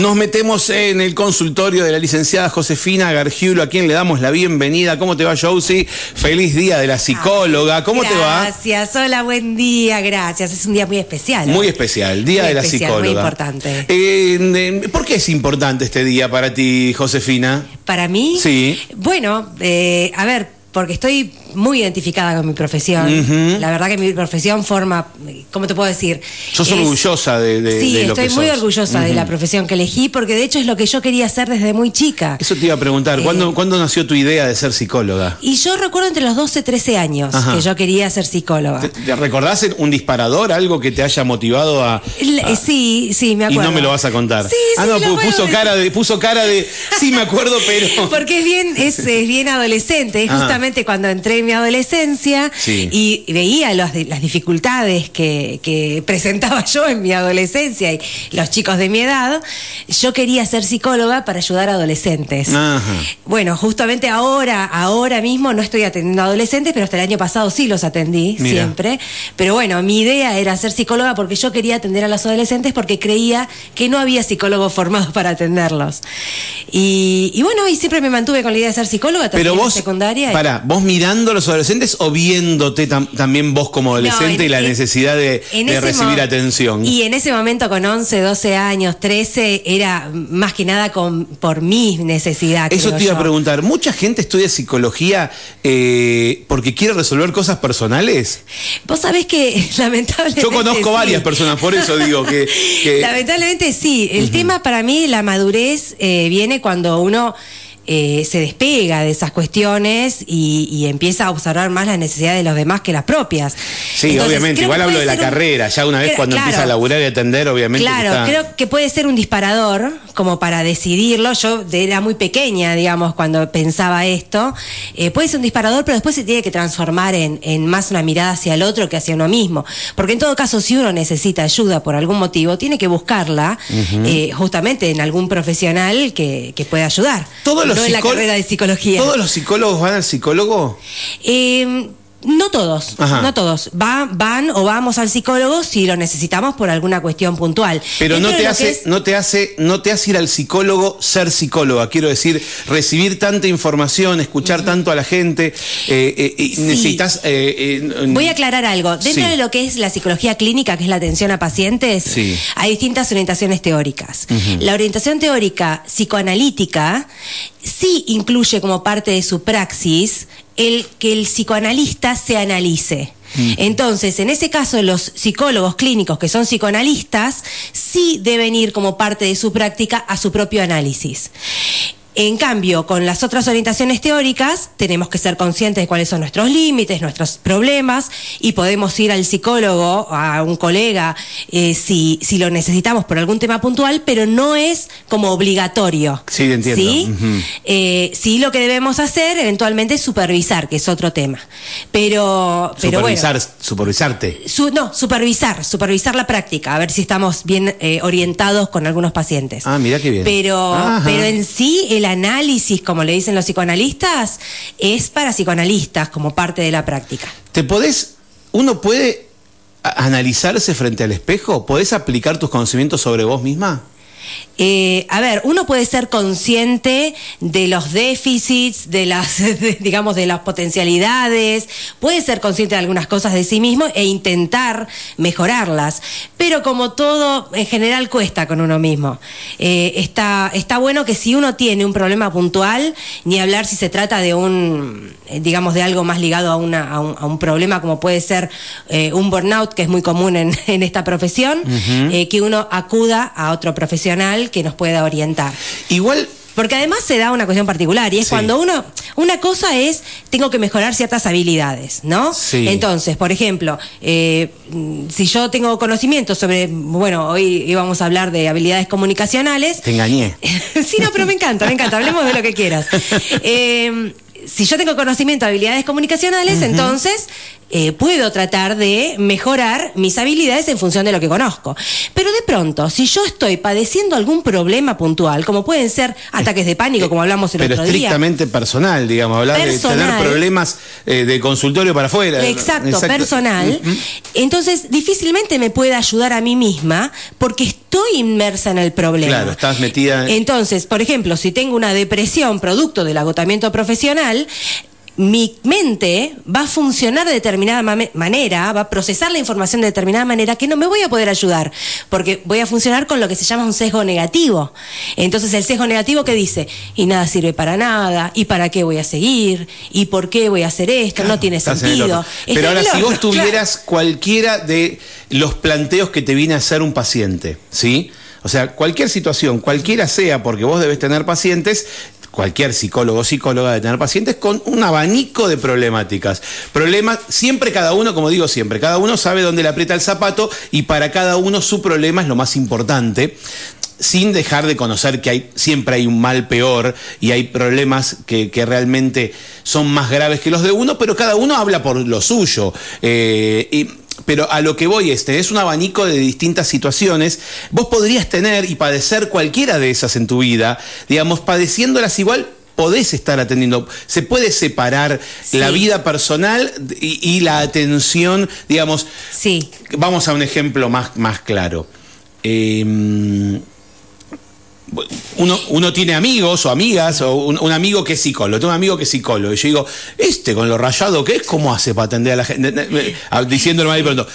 Nos metemos en el consultorio de la licenciada Josefina Gargiulo, a quien le damos la bienvenida. ¿Cómo te va, Josie? Feliz día de la psicóloga. ¿Cómo te va? Gracias, hola, buen día, gracias. Es un día muy especial. Muy especial, Día Muy de la Psicóloga. muy importante. Eh, eh, ¿Por qué es importante este día para ti, Josefina? Para mí, Sí. bueno, eh, a ver, porque estoy muy identificada con mi profesión. La verdad que mi profesión forma, ¿cómo te puedo decir? Sos Es- orgullosa de, de- sí, de lo estoy que muy sos. orgullosa de la profesión que elegí, porque de hecho es lo que yo quería hacer desde muy chica. Eso te iba a preguntar, Eh, ¿cuándo, ¿cuándo nació tu idea de ser psicóloga? Y yo recuerdo entre los 12 y 13 años Ajá. que yo quería ser psicóloga. ¿Te, te recordás un disparador, algo que te haya motivado a...? A- sí, sí, me y acuerdo. no me lo vas a contar. Sí, ah, sí, no, lo puedo puso cara de, puso cara de, sí me acuerdo, pero... Porque es bien, es, es bien adolescente. Es Ajá. justamente cuando entré en mi adolescencia Sí. y veía los las dificultades que, que presentaba yo en mi adolescencia y los chicos de mi edad, yo quería ser psicóloga para ayudar a adolescentes. Ajá. Bueno, justamente ahora, ahora mismo no estoy atendiendo a adolescentes, pero hasta el año pasado sí los atendí Mira. siempre. Pero bueno, mi idea era ser psicóloga porque yo quería atender a los adolescentes porque creía que no había psicólogos formados para atenderlos. Y, y bueno, y siempre me mantuve con la idea de ser psicóloga también Pero en vos, secundaria. y- para, vos mirando a los adolescentes o viéndote tam- también vos como adolescente No, en- y la en- necesidad de, recibir atención? Y en ese momento con 11, 12 años, 13, era más que nada con, por mi necesidad. Eso te iba a preguntar, ¿mucha gente estudia psicología eh, porque quiere resolver cosas personales? Vos sabés que lamentablemente. Yo conozco sí. varias personas, por eso digo que... que- Lamentablemente sí. El tema para mí, la madurez, eh, viene cuando uno eh, se despega de esas cuestiones y, y empieza a observar más las necesidades de los demás que las propias. sí, Entonces, obviamente, igual hablo de la un- carrera, ya una vez cuando claro. empieza a laburar y atender, obviamente que Claro, está- creo que puede ser un disparador como para decidirlo. Yo de- era muy pequeña, digamos, cuando pensaba esto. Eh, puede ser un disparador, pero después se tiene que transformar en, en más una mirada hacia el otro que hacia uno mismo. Porque en todo caso, si uno necesita ayuda por algún motivo, tiene que buscarla eh, justamente en algún profesional que, que pueda ayudar. ¿Todos los no en la carrera de psicología. ¿Todos los psicólogos van al psicólogo? Eh, no todos, Ajá. no todos. Va- van o vamos al psicólogo si lo necesitamos por alguna cuestión puntual. Pero Dentro no te hace, es- no te hace, no te hace ir al psicólogo ser psicóloga. Quiero decir, recibir tanta información, escuchar tanto a la gente, eh, eh, Sí. necesitas. eh, Voy a aclarar algo. Dentro Sí. de lo que es la psicología clínica, que es la atención a pacientes, Sí. hay distintas orientaciones teóricas. La orientación teórica psicoanalítica sí incluye como parte de su praxis el que el psicoanalista se analice. Entonces, en ese caso, los psicólogos clínicos que son psicoanalistas sí deben ir como parte de su práctica a su propio análisis. En cambio, con las otras orientaciones teóricas, tenemos que ser conscientes de cuáles son nuestros límites, nuestros problemas, y podemos ir al psicólogo, a un colega, eh, si, si lo necesitamos por algún tema puntual, pero no es como obligatorio. Sí, entiendo. ¿Sí? Eh, sí, lo que debemos hacer eventualmente es supervisar, que es otro tema. Pero, pero bueno. supervisar, supervisarte. Su- no, supervisar, supervisar la práctica, a ver si estamos bien eh, orientados con algunos pacientes. Ah, mira qué bien. Pero, Ajá. pero en sí el análisis, como le dicen los psicoanalistas, es para psicoanalistas como parte de la práctica. ¿Te podés, uno puede analizarse frente al espejo? ¿Podés aplicar tus conocimientos sobre vos misma? Eh, a ver, uno puede ser consciente de los déficits, de las, de- digamos, de las potencialidades, puede ser consciente de algunas cosas de sí mismo e intentar mejorarlas. Pero como todo, en general cuesta con uno mismo. Eh, está, está bueno que si uno tiene un problema puntual, ni hablar si se trata de un, eh, digamos, de algo más ligado a, una, a, un, a un problema como puede ser eh, un burnout, que es muy común en, en esta profesión, que uno acuda a otro profesional que nos pueda orientar. Igual, Porque además se da una cuestión particular y es Sí. cuando uno, una cosa es, tengo que mejorar ciertas habilidades, ¿no? Sí. Entonces, por ejemplo, eh, si yo tengo conocimiento sobre, bueno, hoy íbamos a hablar de habilidades comunicacionales, te engañé. sí, no, pero me encanta, me encanta, hablemos de lo que quieras. Eh, si yo tengo conocimiento de habilidades comunicacionales, entonces eh, puedo tratar de mejorar mis habilidades en función de lo que conozco. Pero de pronto, si yo estoy padeciendo algún problema puntual, como pueden ser ataques de pánico, como hablamos el Pero otro día. estrictamente personal, digamos, hablar de tener problemas eh, de consultorio para afuera. Exacto, personal. Entonces, difícilmente me puede ayudar a mí misma porque estoy inmersa en el problema. Claro, estás metida en- Entonces, por ejemplo, si tengo una depresión producto del agotamiento profesional, mi mente va a funcionar de determinada manera, va a procesar la información de determinada manera que no me voy a poder ayudar, porque voy a funcionar con lo que se llama un sesgo negativo. Entonces el sesgo negativo que dice, y nada sirve para nada, y para qué voy a seguir, y por qué voy a hacer esto, no tiene sentido. Pero ahora, si vos tuvieras cualquiera de los planteos que te viene a hacer un paciente, ¿sí? O sea, cualquier situación, cualquiera sea, porque vos debes tener pacientes, cualquier psicólogo o psicóloga debe tener pacientes con un abanico de problemáticas. Problemas, siempre cada uno, como digo siempre, cada uno sabe dónde le aprieta el zapato y para cada uno su problema es lo más importante sin dejar de conocer que hay, siempre hay un mal peor y hay problemas que, realmente son más graves que los de uno, pero cada uno habla por lo suyo. Eh, pero a lo que voy es, tenés un abanico de distintas situaciones, vos podrías tener y padecer cualquiera de esas en tu vida, digamos, padeciéndolas igual. Podés estar atendiendo, se puede separar Sí. la vida personal y, y la atención, digamos, Sí, Vamos a un ejemplo más, más claro. Eh, uno, uno tiene amigos o amigas, o un, un amigo que es psicólogo, tengo un amigo que es psicólogo, y yo digo, este con lo rayado que es, ¿cómo hace para atender a la gente? Ah, Diciéndolo mal y pronto.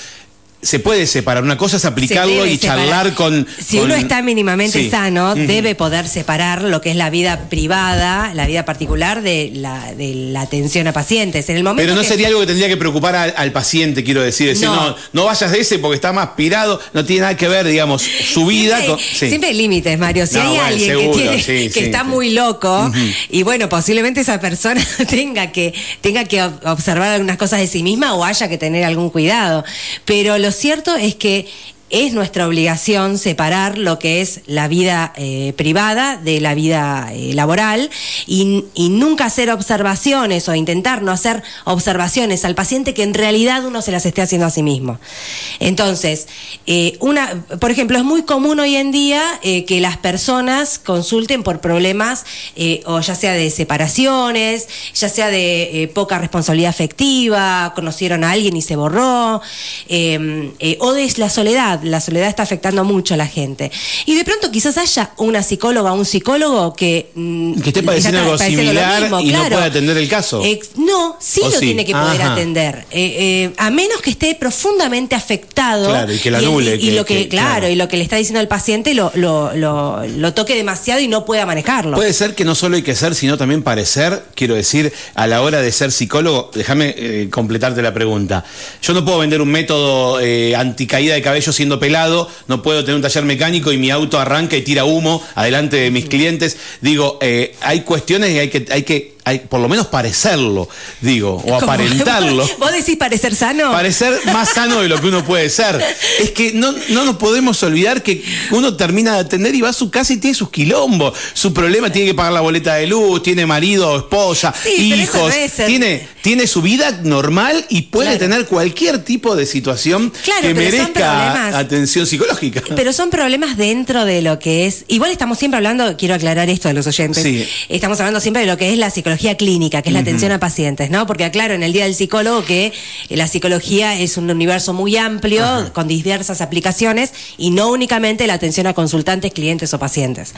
Se puede separar, una cosa es aplicarlo y separar. charlar con... Si con- uno está mínimamente Sí. sano, debe poder separar lo que es la vida privada, la vida particular de la, de la atención a pacientes. En el momento Pero no que- sería algo que tendría que preocupar al, al paciente, quiero decir. Decir, No. no. no, vayas de ese porque está más pirado, no tiene nada que ver, digamos, su vida Siempre, con... sí. siempre hay límites, Mario. Si No, hay bueno, alguien seguro, que, tiene, sí, que está muy loco, y bueno, posiblemente esa persona tenga que, tenga que ob- observar algunas cosas de sí misma o haya que tener algún cuidado. Pero lo cierto es que es nuestra obligación separar lo que es la vida eh, privada de la vida eh, laboral y, nunca hacer observaciones o intentar no hacer observaciones al paciente que en realidad uno se las esté haciendo a sí mismo. Entonces, eh, una, por ejemplo, es muy común hoy en día que las personas consulten por problemas o ya sea de separaciones, ya sea de poca responsabilidad afectiva, conocieron a alguien y se borró, o de la soledad. La soledad está afectando mucho a la gente. Y de pronto quizás haya una psicóloga o un psicólogo que... mm, Que esté padeciendo algo similar mismo, y no puede atender el caso. No, sí ¿O lo sí? tiene que poder Ajá. atender. Eh, eh, a menos que esté profundamente afectado. Claro, y que lo el- anule, Y, que- lo que, que- claro, claro. y lo que le está diciendo el paciente lo, lo, lo, lo toque demasiado y no pueda manejarlo. Puede ser que no solo hay que ser, sino también parecer, quiero decir, a la hora de ser psicólogo, déjame eh, completarte la pregunta. Yo no puedo vender un método anticaída de cabello siendo pelado, no puedo tener un taller mecánico y mi auto arranca y tira humo adelante de mis clientes. Digo, eh, hay cuestiones y hay que, hay que hay, por lo menos parecerlo, digo, o aparentarlo. ¿Vos decís parecer sano? Parecer más sano de lo que uno puede ser. Es que no, no nos podemos olvidar que uno termina de atender y va a su casa y tiene sus quilombos. Su problema tiene que pagar la boleta de luz, tiene marido, esposa, Sí, hijos. tiene, tiene su vida normal y puede Claro. tener cualquier tipo de situación Claro, que merezca atención psicológica. Pero son problemas dentro de lo que es. Igual estamos siempre hablando, quiero aclarar esto a los oyentes. Sí. Estamos hablando siempre de lo que es la psicología clínica, que es la atención a pacientes, ¿no? Porque aclaro en el Día del Psicólogo que la psicología es un universo muy amplio, con diversas aplicaciones, y no únicamente la atención a consultantes, clientes o pacientes.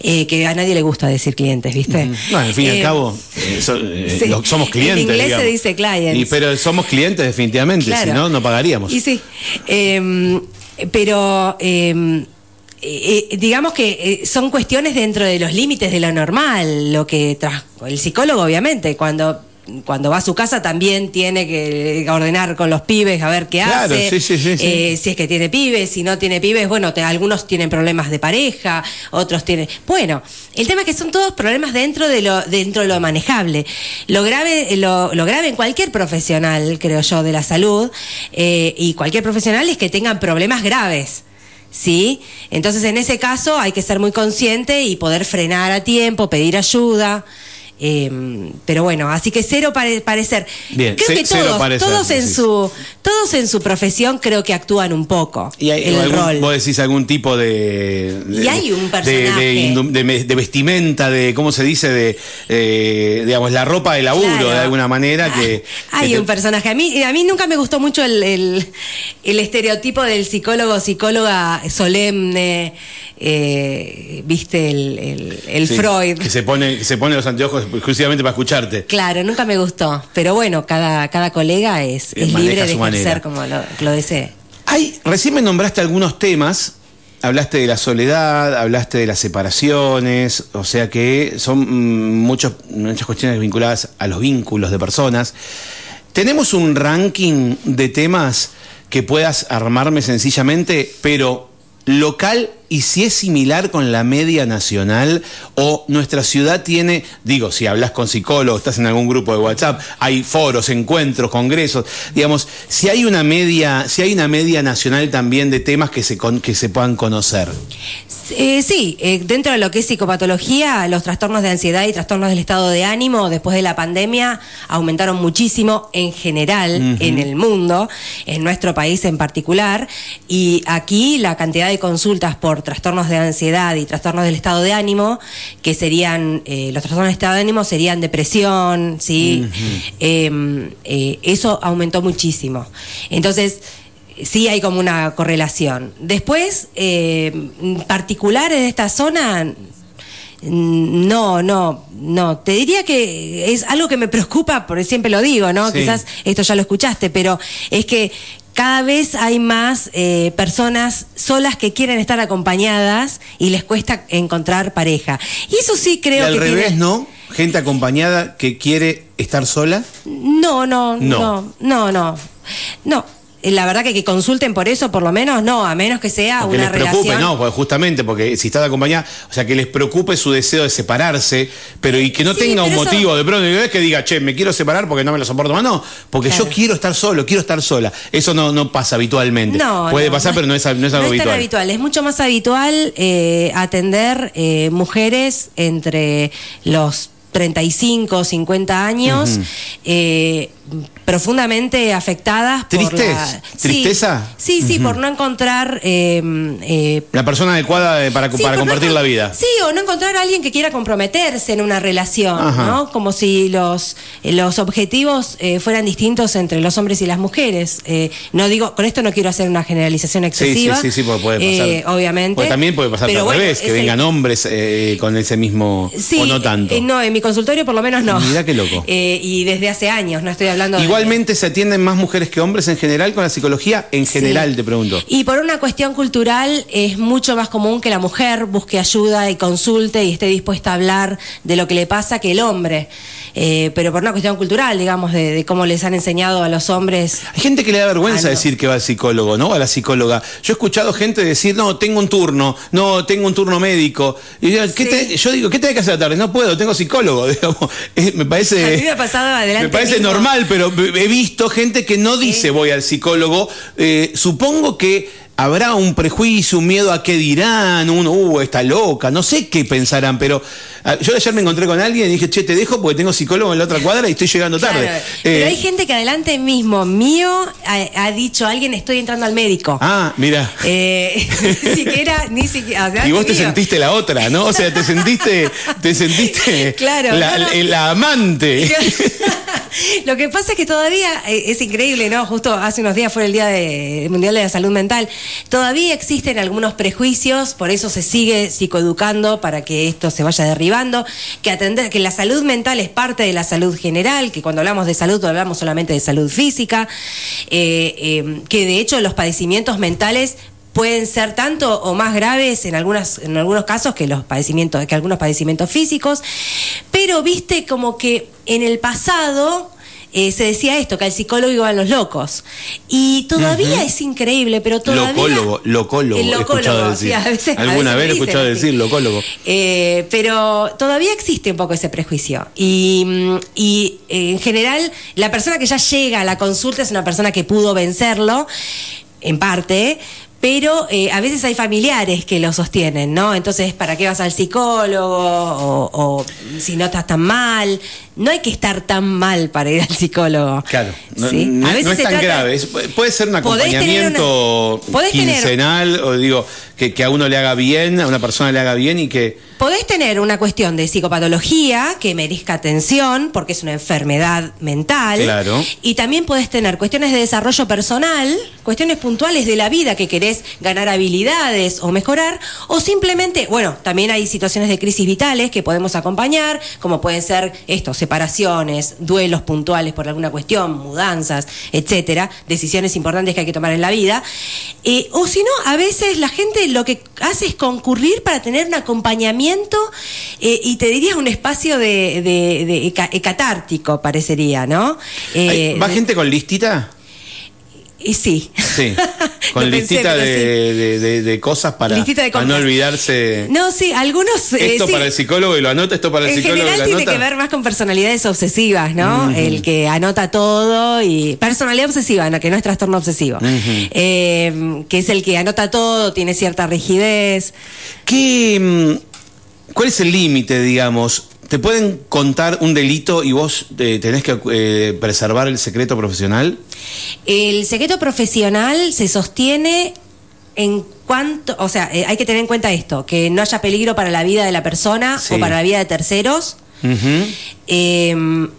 Eh, que a nadie le gusta decir clientes, ¿viste? No, al fin y al Eh, cabo, eh, so- sí. lo- somos clientes. En inglés se dice clients. Y, pero somos clientes definitivamente, Claro. si no, no pagaríamos. Y sí. Eh, pero. Eh, eh, eh, digamos que eh, son cuestiones dentro de los límites de lo normal, lo que tras- el psicólogo obviamente cuando cuando va a su casa también tiene que ordenar con los pibes a ver qué Claro, hace, sí, sí, sí, sí. eh, si es que tiene pibes, si no tiene pibes, bueno, te- algunos tienen problemas de pareja, otros tienen, bueno, el tema es que son todos problemas dentro de lo dentro de lo manejable. Lo grave lo, lo grave en cualquier profesional, creo yo, de la salud eh, y cualquier profesional es que tengan problemas graves. ¿Sí? Entonces, en ese caso hay que ser muy consciente y poder frenar a tiempo, pedir ayuda. Eh, pero bueno, así que cero pare- parecer. Bien, creo que todos, parecer, todos en su, todos en su profesión creo que actúan un poco Y hay, el algún- rol. vos decís algún tipo de, de- Y hay un personaje. de, vestimenta, de cómo se dice, de eh, digamos la ropa de laburo Claro. de alguna manera que Hay que te- un personaje. A mí, a mí nunca me gustó mucho el, el- el estereotipo del psicólogo, psicóloga solemne, eh, viste, el, el- el sí, Freud. que se pone que se pone los anteojos exclusivamente para escucharte. Claro, nunca me gustó. Pero bueno, cada, cada colega es, libre de su manera. ejercer como lo, lo desee. Hay, recién me nombraste algunos temas. Hablaste de la soledad, hablaste de las separaciones, o sea que son mm, muchos- muchas cuestiones vinculadas a los vínculos de personas. ¿Tenemos un ranking de temas que puedas armarme sencillamente, pero local y si es similar con la media nacional o nuestra ciudad tiene, digo, si hablas con psicólogos, estás en algún grupo de WhatsApp, hay foros, encuentros, congresos, digamos, si hay una media, si hay una media nacional también de temas que se con- que se puedan conocer. Eh, sí, eh, dentro de lo que es psicopatología, los trastornos de ansiedad y trastornos del estado de ánimo después de la pandemia aumentaron muchísimo en general en el mundo, en nuestro país en particular, y aquí la cantidad de consultas por trastornos de ansiedad y trastornos del estado de ánimo, que serían, eh, los trastornos del estado de ánimo serían depresión, ¿sí? Eh, eh, eso aumentó muchísimo. Entonces, sí hay como una correlación. Después, eh, particulares de esta zona, mm, no, no, no. Te diría que es algo que me preocupa, porque siempre lo digo, ¿no? Sí. Quizás esto ya lo escuchaste, pero es que cada vez hay más eh, personas solas que quieren estar acompañadas y les cuesta encontrar pareja. Y eso sí Y creo al que revés, tiene- ¿no? Gente acompañada que quiere estar sola. No, no, No. no, no, no. No. Eh, La verdad que que consulten por eso, por lo menos, no, a menos que sea Porque una les preocupe, relación. no, porque justamente porque si estás acompañada, o sea, que les preocupe su deseo de separarse, pero y que no Sí, tenga un eso- motivo de pronto, no es que diga, che, me quiero separar porque no me lo soporto más, no, porque Claro. yo quiero estar solo, quiero estar sola. Eso no, no pasa habitualmente. No, Puede no, pasar, pero no es, no es algo no es tan habitual. habitual. Es mucho más habitual eh, atender eh, mujeres entre los 35, 50 años, eh, profundamente afectadas por ¿Tristes? la... Sí, ¿Tristeza? Sí, sí, por no encontrar... eh, eh, La persona adecuada eh, para, Sí, para por no compartir la vida. Sí, o no encontrar a alguien que quiera comprometerse en una relación, Ajá. ¿no? Como si los, los objetivos eh, fueran distintos entre los hombres y las mujeres. No digo, con esto no quiero hacer una generalización Sí, excesiva. sí, sí, sí, porque puede pasar. obviamente. Porque también puede pasar Pero al bueno, revés, que el- vengan hombres con ese mismo, Sí, o no tanto. no, en mi consultorio por lo menos no. Mirá qué loco. Eh, y desde hace años, no estoy hablando de- Igualmente se atienden más mujeres que hombres en general con la psicología, en general Sí. te pregunto. Y por una cuestión cultural es mucho más común que la mujer busque ayuda y consulte y esté dispuesta a hablar de lo que le pasa que el hombre. Eh, pero por una cuestión cultural, digamos, de, de cómo les han enseñado a los hombres. Hay gente que le da vergüenza Ah, no. decir que va al psicólogo, ¿no? A la psicóloga. Yo he escuchado gente decir, no, tengo un turno, no, tengo un turno médico. Y yo, ¿qué Sí. te- yo digo, ¿qué tenés que hacer a la tarde? No puedo, tengo psicólogo. Digamos, me parece. A mí me ha pasado adelante Me parece mismo. normal, pero he visto gente que no dice voy al psicólogo. Eh, supongo que habrá un prejuicio, un miedo a qué dirán, uno, uh, está loca, no sé qué pensarán, pero ah, yo ayer me encontré con alguien y dije, che, te dejo porque tengo psicólogo en la otra cuadra y estoy llegando tarde. Claro, pero Eh, hay gente que adelante mismo mío ha, ha dicho alguien estoy entrando al médico. Ah, mira. Eh, ni siquiera, ni siquiera. Y vos te mío. sentiste la otra, ¿no? O sea, te sentiste, te sentiste Claro, la, no, no. la- la amante. Lo que pasa es que todavía eh, es increíble, ¿no? Justo hace unos días fue el Día Mundial de la Salud Mental. Todavía existen algunos prejuicios, por eso se sigue psicoeducando para que esto se vaya derribando, que atender que la salud mental es parte de la salud general, que cuando hablamos de salud no hablamos solamente de salud física, eh, eh, que de hecho los padecimientos mentales pueden ser tanto o más graves en en algunos casos que los padecimientos que algunos padecimientos físicos pero viste como que en el pasado eh, se decía esto, que al psicólogo iban los locos. Y todavía es increíble, pero todavía... Locólogo, locólogo, El he escuchado locólogo, decir. sí, a veces- a Alguna veces vez he escuchado decir locólogo. Eh, pero todavía existe un poco ese prejuicio. Y, mm, y, eh, en general, la persona que ya llega a la consulta es una persona que pudo vencerlo, en parte. pero eh, a veces hay familiares que lo sostienen, ¿no? Entonces, ¿para qué vas al psicólogo? O, o si no estás tan mal. No hay que estar tan mal para ir al psicólogo. Claro, no, ¿sí? no- A veces no es tan trata- grave. es- puede ser un acompañamiento una- podés tener- quincenal, o digo, que, que a uno le haga bien, a una persona le haga bien y que. Podés tener una cuestión de psicopatología que merezca atención porque es una enfermedad mental. Claro. Y también podés tener cuestiones de desarrollo personal, cuestiones puntuales de la vida que querés ganar habilidades o mejorar, o simplemente, bueno, también hay situaciones de crisis vitales que podemos acompañar, como pueden ser esto, separaciones, duelos puntuales por alguna cuestión, mudanzas, etcétera, decisiones importantes que hay que tomar en la vida. Eh, o si no, a veces la gente lo que hace es concurrir para tener un acompañamiento eh, y te diría un espacio de, de- de ca- eh, catártico, parecería, ¿no? Eh, ¿Va de- gente con listita? Y sí. Sí. Con pensé, listita de, sí. de- de- de cosas para, Listita de para no olvidarse. No, sí, algunos. eh, esto sí. para el psicólogo y lo anota, esto para el En psicólogo y general lo tiene que ver más con personalidades obsesivas, ¿no? El que anota todo y. Personalidad obsesiva, no, que no es trastorno obsesivo. Eh, que es el que anota todo, tiene cierta rigidez. ¿Qué, mm, ¿Cuál es el límite, digamos? ¿Te pueden contar un delito y vos eh, tenés que eh, preservar el secreto profesional? El secreto profesional se sostiene en cuanto. O sea, eh, hay que tener en cuenta esto: que no haya peligro para la vida de la persona Sí. o para la vida de terceros. Ujú. Eh,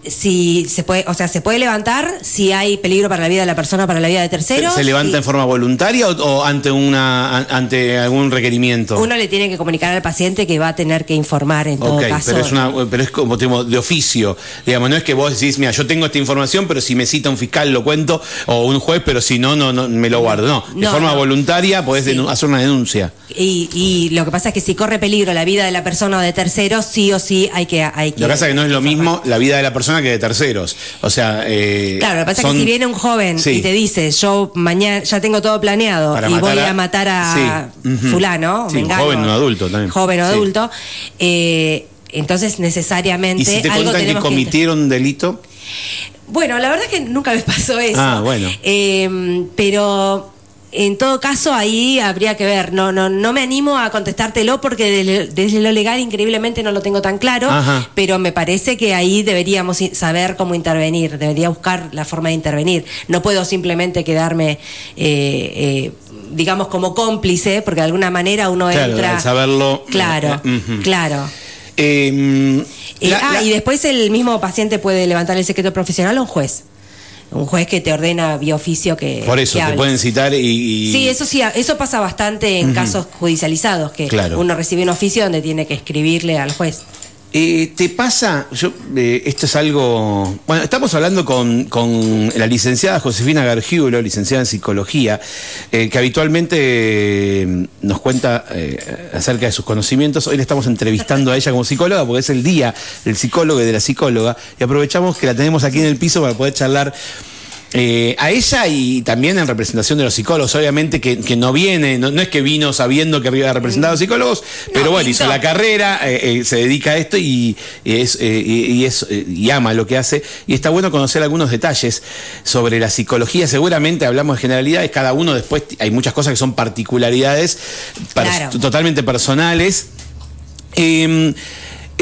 si se puede, o sea, se puede levantar si hay peligro para la vida de la persona, para la vida de terceros. ¿Se, levanta en forma voluntaria o, o ante una ante algún requerimiento? Uno le tiene que comunicar al paciente que va a tener que informar en todo caso. pero es, una, pero es como digamos, de oficio. Digamos, no es que vos decís, mira, yo tengo esta información, pero si me cita un fiscal lo cuento, o un juez, pero si no, no, no me lo guardo. No, de No, forma no. voluntaria podés Sí. hacer una denuncia. Y, y lo que pasa es que si corre peligro la vida de la persona o de terceros, sí o sí hay que. Hay que Lo que pasa es que no es lo mismo la vida de la persona que de terceros. O sea, eh, Claro, lo que pasa es que si viene un joven Sí. y te dice, yo mañana ya tengo todo planeado Para y voy a- a, matar a Sí, fulano, Sí, joven o adulto también. Joven o adulto, eh, entonces necesariamente Y si te algo cuentan que tenemos que cometieron un delito, Bueno, la verdad es que nunca me pasó eso. Ah, bueno. Eh, pero en todo caso ahí habría que ver. No, no, no me animo a contestártelo porque de- desde lo legal increíblemente no lo tengo tan claro. Ajá. Pero me parece que ahí deberíamos saber cómo intervenir. Debería buscar la forma de intervenir. No puedo simplemente quedarme, eh, eh, digamos, como cómplice, porque de alguna manera uno Claro, entra. al saberlo, Claro, eh, claro. eh, Eh, la- ah, la- y después el mismo paciente puede levantar el secreto profesional o un juez. Un juez que te ordena vía oficio que. por eso que te hables. pueden citar y, y- Sí, eso sí, eso pasa bastante en casos judicializados, que Claro. uno recibe un oficio donde tiene que escribirle al juez. Eh, ¿Te pasa? Yo, eh, esto es algo. Bueno, estamos hablando con, con la licenciada Josefina Gargiulo, licenciada en psicología, eh, que habitualmente nos cuenta acerca de sus conocimientos. Hoy le estamos entrevistando a ella como psicóloga porque es el día del psicólogo y de la psicóloga. Y aprovechamos que la tenemos aquí en el piso para poder charlar. Eh, a ella y también en representación de los psicólogos, obviamente que, que no viene, no, no es que vino sabiendo que iba a representar a los psicólogos, pero bueno, hizo la carrera, eh, eh, se dedica a esto y, y es, y, es, y ama lo que hace. Y está bueno conocer algunos detalles sobre la psicología. Seguramente hablamos de generalidades, cada uno después hay muchas cosas que son particularidades per- totalmente personales. Eh,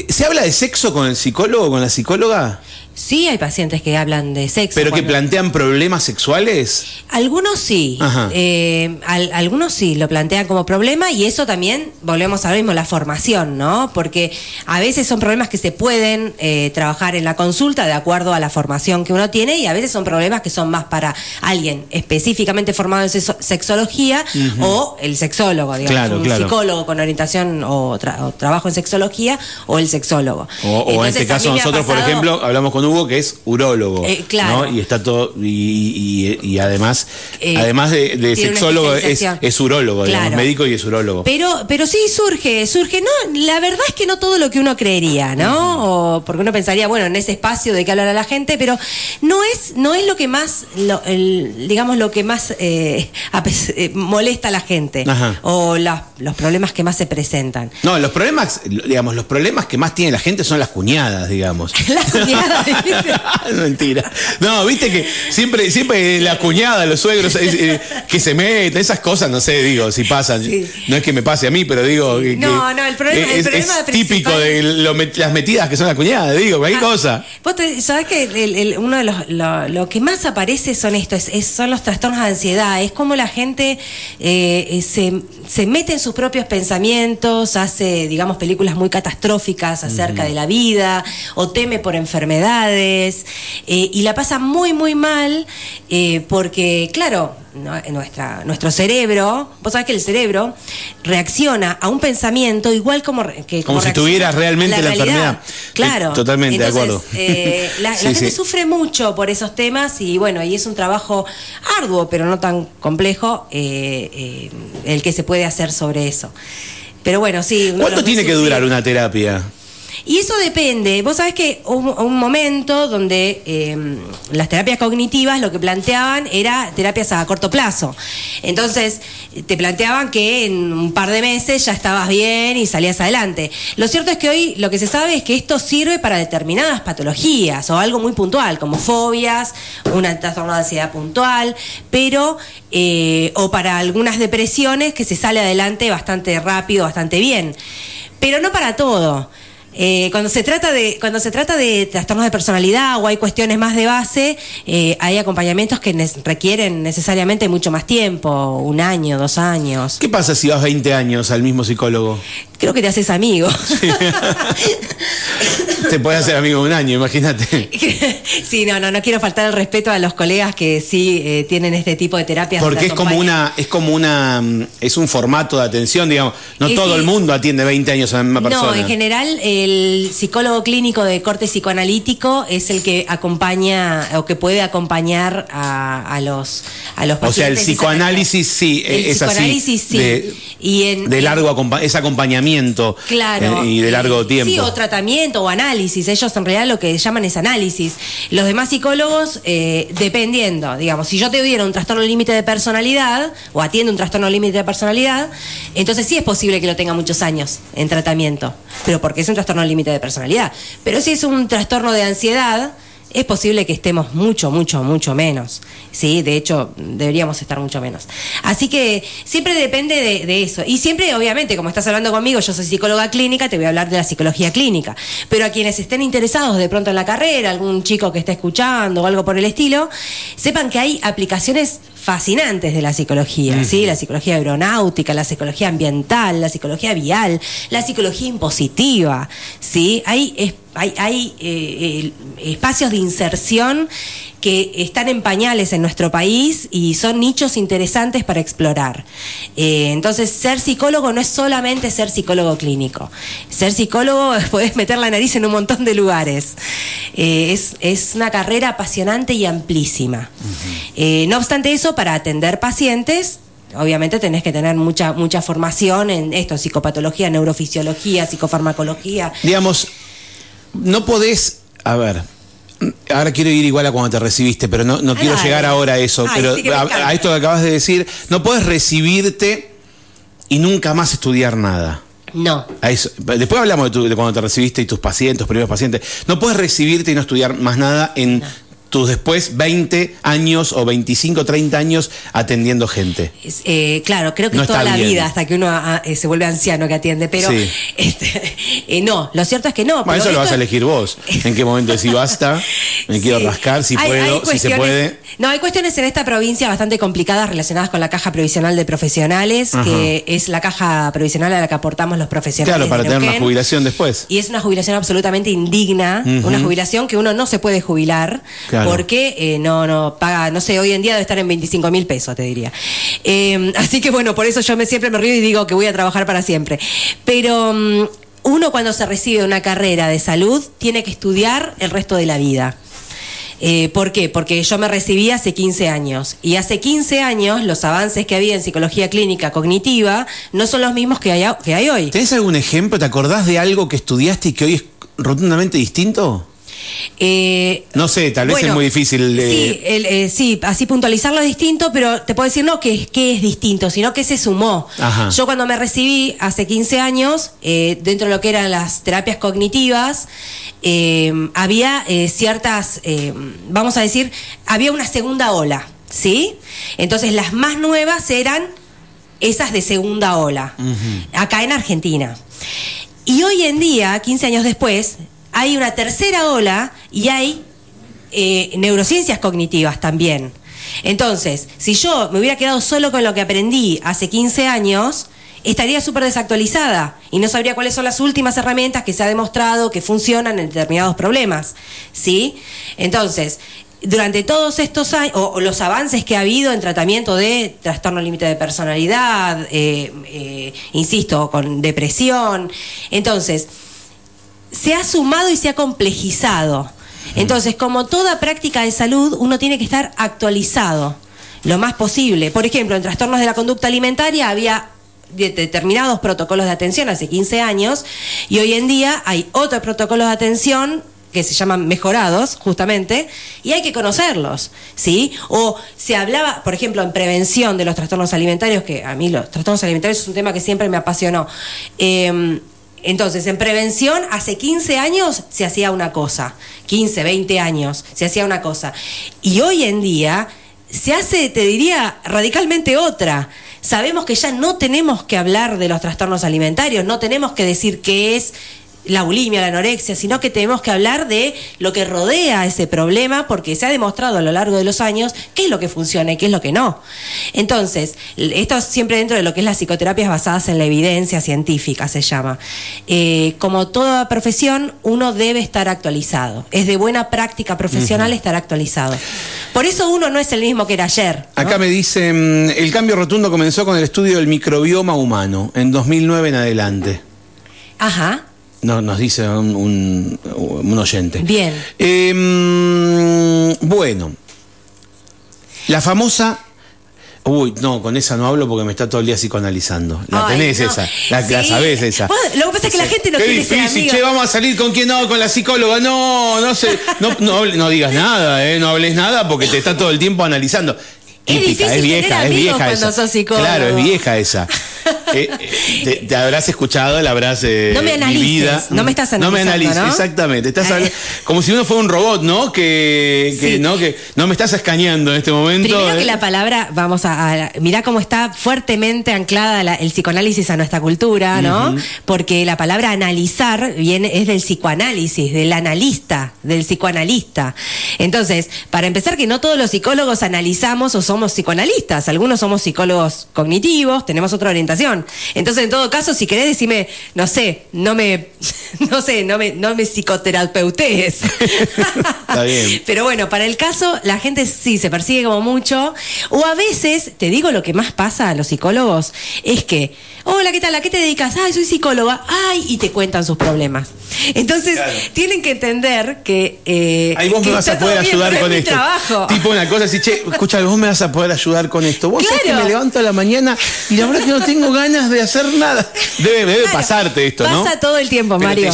¿Se habla de sexo con el psicólogo o con la psicóloga? Sí, hay pacientes que hablan de sexo. ¿Pero que plantean problemas sexuales? Algunos sí, eh, al- algunos sí lo plantean como problema y eso también, volvemos a lo mismo, la formación, ¿no? Porque a veces son problemas que se pueden eh, trabajar en la consulta de acuerdo a la formación que uno tiene y a veces son problemas que son más para alguien específicamente formado en sexo- sexología o el sexólogo, digamos, Claro, un claro. psicólogo con orientación o, tra- o trabajo en sexología o el sexólogo. O, o en este caso nosotros, por ejemplo, hablamos con Hugo, que es urólogo. Eh, claro. ¿no? Y está todo, y, y- y además, Eh, además de, sexólogo, es, es urólogo, digamos, Claro. médico y es urólogo. Pero, pero sí surge, surge, no, la verdad es que no todo lo que uno creería, ¿no? O porque uno pensaría, bueno, en ese espacio de que hablar a la gente, pero no es, no es lo que más, lo- el- digamos, lo que más eh, eh, molesta a la gente. Ajá. O las- los problemas que más se presentan. No, los problemas, digamos, los problemas que más tiene la gente son las cuñadas, digamos. La Mentira. No, viste que siempre, siempre la cuñada, los suegros, eh, que se meten, esas cosas, no sé, digo, si pasan. No es que me pase a mí, pero digo. Que, no, no, el problema, es, típico de las metidas que son la cuñada, digo, cualquier ah, cosa. Vos sabés que uno de los. Lo, que más aparece son esto, es, son los trastornos de ansiedad. Es como la gente eh, se, se, mete en sus propios pensamientos, hace, digamos, películas muy catastróficas acerca de la vida, o teme por eh, y la pasa muy, muy mal, eh, porque, claro, nuestra, nuestro cerebro, vos sabés que el cerebro reacciona a un pensamiento igual como que como, si tuviera realmente la, enfermedad. Claro. totalmente de acuerdo. Eh, la, gente sufre mucho por esos temas y bueno, y es un trabajo arduo, pero no tan complejo, eh, eh, el que se puede hacer sobre eso. Pero bueno, sí. ¿Cuánto tiene que durar una terapia? Y eso depende. Vos sabés que hubo un momento donde em, las terapias cognitivas lo que planteaban era terapias a corto plazo. Entonces, te planteaban que en un par de meses ya estabas bien y salías adelante. Lo cierto es que hoy lo que se sabe es que esto sirve para determinadas patologías o algo muy puntual, como fobias, una trastorno de ansiedad puntual, pero eh, o para algunas depresiones que se sale adelante bastante rápido, bastante bien. Pero no para todo. Eh, cuando se trata de cuando se trata de trastornos de personalidad o hay cuestiones más de base, eh, hay acompañamientos que requieren necesariamente mucho más tiempo, un año, dos años. ¿Qué pasa si vas 20 años al mismo psicólogo? Creo que te haces amigo. te puedes hacer amigo un año, imagínate. sí, no, no, no quiero faltar el respeto a los colegas que sí eh, tienen este tipo de terapias. Porque es como una, es como una, mm, es un formato de atención, digamos. No todo el mundo atiende 20 años a la misma persona. No, en general el psicólogo clínico de corte psicoanalítico es el que acompaña o que puede acompañar a, los a los pacientes. O sea, el psicoanálisis sí el es psicoanálisis, sí. De, y en, de largo es acompañamiento claro, eh, y de largo tiempo. Sí, o tratamiento o análisis. Ellos en realidad lo que llaman es análisis. Los demás psicólogos, eh, dependiendo, digamos, si yo te diera un trastorno límite de personalidad o atiendo un trastorno límite de personalidad, entonces sí es posible que lo tenga muchos años en tratamiento, pero porque es un trastorno límite de personalidad. Pero si es un trastorno de ansiedad, es posible que estemos mucho, mucho, mucho menos. Sí, de hecho, deberíamos estar mucho menos. Así que siempre depende de, eso. Y siempre, obviamente, como estás hablando conmigo, yo soy psicóloga clínica, te voy a hablar de la psicología clínica. Pero a quienes estén interesados de pronto en la carrera, algún chico que esté escuchando o algo por el estilo, sepan que hay aplicaciones fascinantes de la psicología, ¿sí? La psicología aeronáutica, la psicología ambiental, la psicología vial, la psicología impositiva, ¿sí? Hay, hay, eh, espacios de inserción que están en pañales en nuestro país y son nichos interesantes para explorar. Eh, entonces, ser psicólogo no es solamente ser psicólogo clínico. Ser psicólogo puedes meter la nariz en un montón de lugares. Eh, es, una carrera apasionante y amplísima. Eh, no obstante eso, para atender pacientes, obviamente tenés que tener mucha, mucha formación en esto, psicopatología, neurofisiología, psicofarmacología. Digamos, no podés, a ver, Ahora quiero ir igual a cuando te recibiste, pero no, no quiero llegar ahora a eso. pero a, esto que acabas de decir, no puedes recibirte y nunca más estudiar nada. No. Después hablamos de, cuando te recibiste y tus pacientes, tus primeros pacientes. No puedes recibirte y no estudiar más nada en tus después 20 años o 25, 30 años atendiendo gente. Eh, claro, creo que es toda la vida hasta que uno ah, eh, se vuelve anciano que atiende, pero este, eh, no, lo cierto es que no. Bueno, eso lo vas a elegir vos. ¿En qué momento decís basta? Me quiero rascar, si puedo, si se puede. No, hay cuestiones en esta provincia bastante complicadas relacionadas con la caja provisional de profesionales, que es la caja provisional a la que aportamos los profesionales. Claro, para tener una jubilación después. Y es una jubilación absolutamente indigna, una jubilación que uno no se puede jubilar. Claro porque eh, no, no paga, no sé, hoy en día debe estar en 25 mil pesos, te diría. Eh, así que bueno, por eso yo me, siempre me río y digo que voy a trabajar para siempre. Pero mm, uno cuando se recibe una carrera de salud tiene que estudiar el resto de la vida. Eh, ¿Por qué? Porque yo me recibí hace 15 años y hace 15 años los avances que había en psicología clínica cognitiva no son los mismos que hay, que hay hoy. ¿Tenés algún ejemplo? ¿Te acordás de algo que estudiaste y que hoy es rotundamente distinto? Eh, no sé, tal vez es muy difícil. Sí, eh, sí, así puntualizarlo es distinto, pero te puedo decir no que, que es distinto, sino que se sumó. Yo cuando me recibí hace 15 años, eh, dentro de lo que eran las terapias cognitivas, había ciertas, vamos a decir, había una segunda ola, ¿sí? Entonces las más nuevas eran esas de segunda ola, acá en Argentina. Y hoy en día, 15 años después, hay una tercera ola y hay eh, neurociencias cognitivas también. Entonces, si yo me hubiera quedado solo con lo que aprendí hace 15 años, estaría súper desactualizada y no sabría cuáles son las últimas herramientas que se ha demostrado que funcionan en determinados problemas. ¿Sí? Entonces, durante todos estos años, o, los avances que ha habido en tratamiento de trastorno límite de personalidad, eh, eh, insisto, con depresión, entonces, se ha sumado y se ha complejizado. Entonces, como toda práctica de salud, uno tiene que estar actualizado lo más posible. Por ejemplo, en trastornos de la conducta alimentaria había determinados protocolos de atención hace 15 años y hoy en día hay otros protocolos de atención que se llaman mejorados, justamente, y hay que conocerlos, ¿sí? O se hablaba, por ejemplo, en prevención de los trastornos alimentarios, que a mí los trastornos alimentarios es un tema que siempre me apasionó. Em, entonces, en prevención, hace 15 años se hacía una cosa, 15, 20 años se hacía una cosa. Y hoy en día se hace, te diría, radicalmente otra. Sabemos que ya no tenemos que hablar de los trastornos alimentarios, no tenemos que decir qué es la bulimia, la anorexia, sino que tenemos que hablar de lo que rodea ese problema, porque se ha demostrado a lo largo de los años qué es lo que funciona y qué es lo que no. Entonces, esto siempre dentro de lo que es las psicoterapias basadas en la evidencia científica, se llama. Eh, como toda profesión, uno debe estar actualizado. Es de buena práctica profesional estar actualizado. Por eso uno no es el mismo que era ayer. Acá me dicen, el cambio rotundo comenzó con el estudio del microbioma humano, en 2009 en adelante. Ajá no, nos dice un, oyente. Bien. Em, bueno, la famosa Uy, no, con esa no hablo porque me está todo el día psicoanalizando. La tenés esa, la, sabés esa. lo que pasa es que la gente no Qué quiere difícil, che, vamos a salir con quién no, con la psicóloga. No, no sé, no, no, no digas nada, eh, no hables nada porque te está todo el tiempo analizando. Es, es vieja, es vieja esa. Claro, es vieja esa. Eh, eh, te, habrás escuchado, la habrás eh, No me analices, no me estás analizando, No me analices, exactamente. Estás como si uno fuera un robot, ¿no? Que, no que no me estás escaneando en este momento. Primero que la palabra, vamos a, mirá cómo está fuertemente anclada el psicoanálisis a nuestra cultura, ¿no? Porque la palabra analizar viene es del psicoanálisis, del analista, del psicoanalista. Entonces, para empezar que no todos los psicólogos analizamos o somos psicoanalistas, algunos somos psicólogos cognitivos, tenemos otra orientación. Entonces, en todo caso, si querés decirme, no sé, no me, no sé, no me, no me psicoterapeutes. Está bien. Pero bueno, para el caso, la gente sí se persigue como mucho. O a veces, te digo lo que más pasa a los psicólogos, es que, hola, ¿qué tal? ¿A qué te dedicas? Ay, soy psicóloga. Ay, y te cuentan sus problemas. Entonces, tienen que entender que. Eh, Ahí vos me vas a poder ayudar con esto. Tipo una cosa así, che, escucha, vos me vas a poder ayudar con esto. Vos sabés que me levanto a la mañana y la verdad que no tengo ganas de hacer nada. Debe, debe pasarte esto, ¿no? Pasa todo el tiempo, Mario.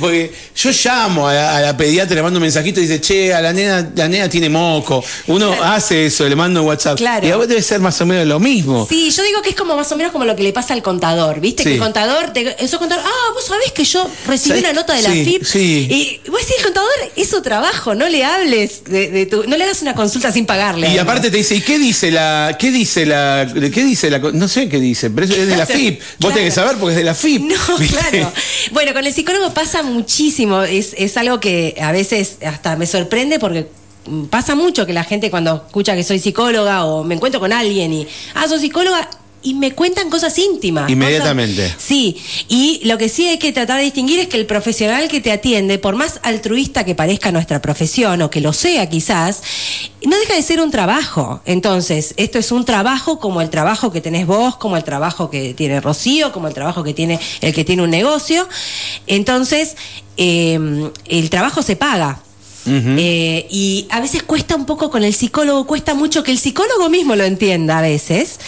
porque, yo llamo a la, pediatra, le mando un mensajito y dice, che, a la nena, la nena tiene moco. Uno hace eso, le mando un WhatsApp. Y a vos debe ser más o menos lo mismo. Sí, yo digo que es como más o menos como lo que le pasa al contador, ¿viste? Que el contador, eso contador, ah, vos sabés que yo recibí una nota de la FIP. Y vos decís, el contador es su trabajo, no le hables de, tu, no le hagas una consulta sin pagarle. Y aparte te dice, ¿y qué dice la, qué dice la, qué dice la, no sé qué dice, pero es de la FIP. Vos tenés que saber porque es de la FIP. No, claro. Bueno, con el psicólogo pasa muchísimo. Es, es algo que a veces hasta me sorprende porque pasa mucho que la gente cuando escucha que soy psicóloga o me encuentro con alguien y, ah, soy psicóloga, y me cuentan cosas íntimas. Inmediatamente. sí, y lo que sí hay que tratar de distinguir es que el profesional que te atiende, por más altruista que parezca nuestra profesión o que lo sea quizás, no deja de ser un trabajo. Entonces, esto es un trabajo como el trabajo que tenés vos, como el trabajo que tiene Rocío, como el trabajo que tiene el que tiene un negocio. Entonces, eh, el trabajo se paga. Eh, y a veces cuesta un poco con el psicólogo, cuesta mucho que el psicólogo mismo lo entienda a veces